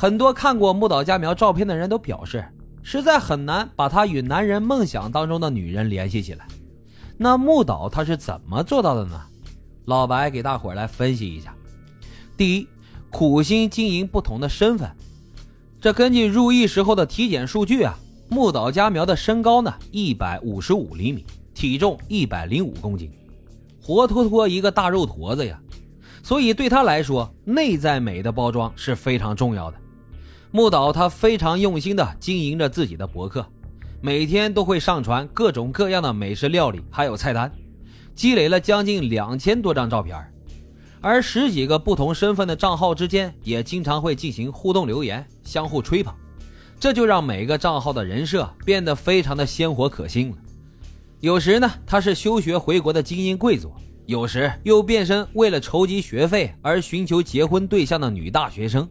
很多看过木岛佳苗照片的人都表示，实在很难把她与男人梦想当中的女人联系起来。那木岛他是怎么做到的呢？老白给大伙来分析一下。第一，苦心经营不同的身份。这根据入狱时候的体检数据啊，木岛佳苗的身高呢一百五十五厘米，体重一百零五公斤，活脱脱一个大肉坨子呀。所以对他来说，内在美的包装是非常重要的。木岛他非常用心的经营着自己的博客，每天都会上传各种各样的美食料理，还有菜单，积累了将近两千多张照片。而十几个不同身份的账号之间也经常会进行互动留言，相互吹捧，这就让每个账号的人设变得非常的鲜活可信了。有时呢，他是休学回国的精英贵族。有时又变身为了筹集学费而寻求结婚对象的女大学生，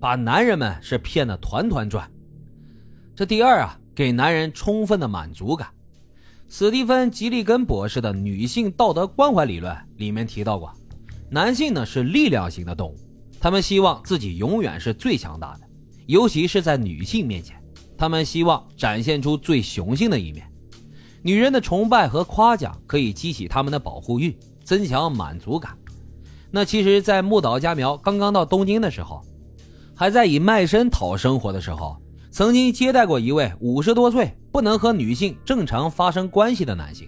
把男人们是骗得团团转。这第二啊，给男人充分的满足感。史蒂芬·吉利根博士的女性道德关怀理论里面提到过，男性呢是力量型的动物，他们希望自己永远是最强大的，尤其是在女性面前，他们希望展现出最雄性的一面。女人的崇拜和夸奖可以激起他们的保护欲。增强满足感。那其实，在木岛佳苗刚刚到东京的时候，还在以卖身讨生活的时候，曾经接待过一位五十多岁、不能和女性正常发生关系的男性。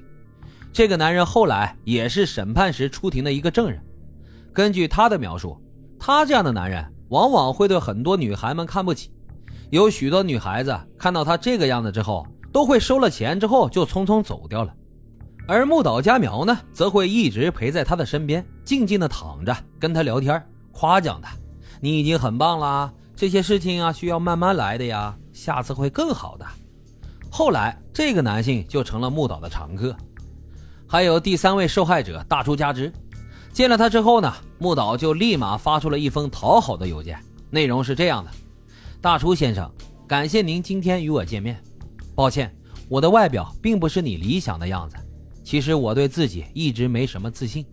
这个男人后来也是审判时出庭的一个证人。根据他的描述，他这样的男人往往会对很多女孩们看不起。有许多女孩子看到他这个样子之后，都会收了钱之后就匆匆走掉了。而木岛佳苗呢，则会一直陪在他的身边，静静的躺着，跟他聊天，夸奖他：“你已经很棒啦，这些事情啊，需要慢慢来的呀，下次会更好的。”后来，这个男性就成了木岛的常客。还有第三位受害者大出家之，见了他之后呢，木岛就立马发出了一封讨好的邮件，内容是这样的：“大出先生，感谢您今天与我见面。抱歉，我的外表并不是你理想的样子。”其实我对自己一直没什么自信，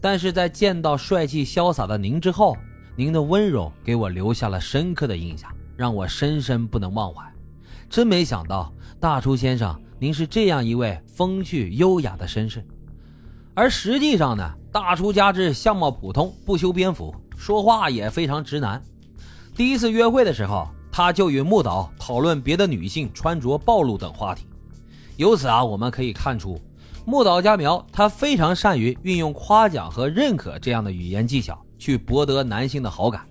但是在见到帅气潇洒的您之后，您的温柔给我留下了深刻的印象，让我深深不能忘怀。真没想到，大出先生，您是这样一位风趣优雅的绅士。而实际上呢，大出家之相貌普通，不修边幅，说话也非常直男。第一次约会的时候，他就与木岛讨论别的女性穿着暴露等话题。由此啊，我们可以看出。木岛佳苗，她非常善于运用夸奖和认可这样的语言技巧，去博得男性的好感。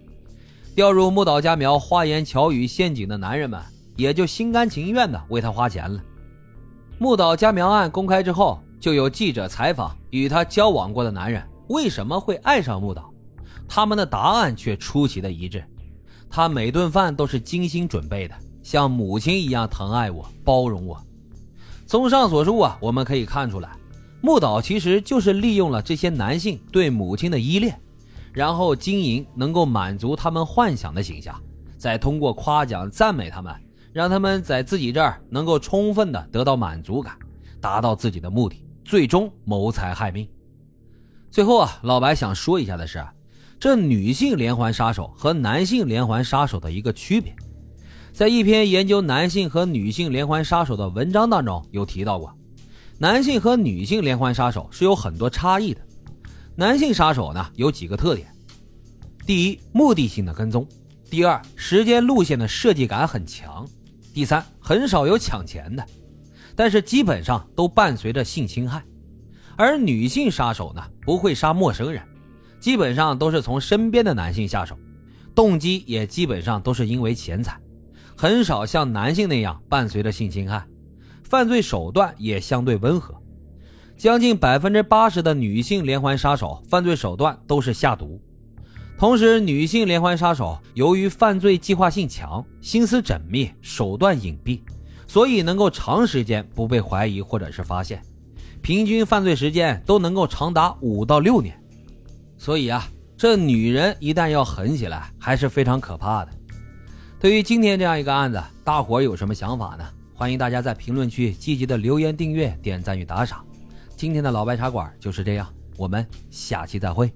掉入木岛佳苗花言巧语陷阱的男人们，也就心甘情愿的为她花钱了。木岛佳苗案公开之后，就有记者采访与她交往过的男人为什么会爱上木岛，他们的答案却出奇的一致：他每顿饭都是精心准备的，像母亲一样疼爱我、包容我。综上所述啊，我们可以看出来，木岛其实就是利用了这些男性对母亲的依恋，然后经营能够满足他们幻想的形象，再通过夸奖赞美他们，让他们在自己这儿能够充分的得到满足感，达到自己的目的，最终谋财害命。最后啊，老白想说一下的是，这女性连环杀手和男性连环杀手的一个区别。在一篇研究男性和女性连环杀手的文章当中，有提到过，男性和女性连环杀手是有很多差异的。男性杀手呢有几个特点：第一，目的性的跟踪；第二，时间路线的设计感很强；第三，很少有抢钱的，但是基本上都伴随着性侵害。而女性杀手呢，不会杀陌生人，基本上都是从身边的男性下手，动机也基本上都是因为钱财。很少像男性那样伴随着性侵害，犯罪手段也相对温和。将近百分之八十的女性连环杀手犯罪手段都是下毒。同时，女性连环杀手由于犯罪计划性强、心思缜密、手段隐蔽，所以能够长时间不被怀疑或者是发现，平均犯罪时间都能够长达五到六年。所以啊，这女人一旦要狠起来，还是非常可怕的。对于今天这样一个案子，大伙有什么想法呢？欢迎大家在评论区积极的留言、订阅、点赞与打赏。今天的老白茶馆就是这样，我们下期再会。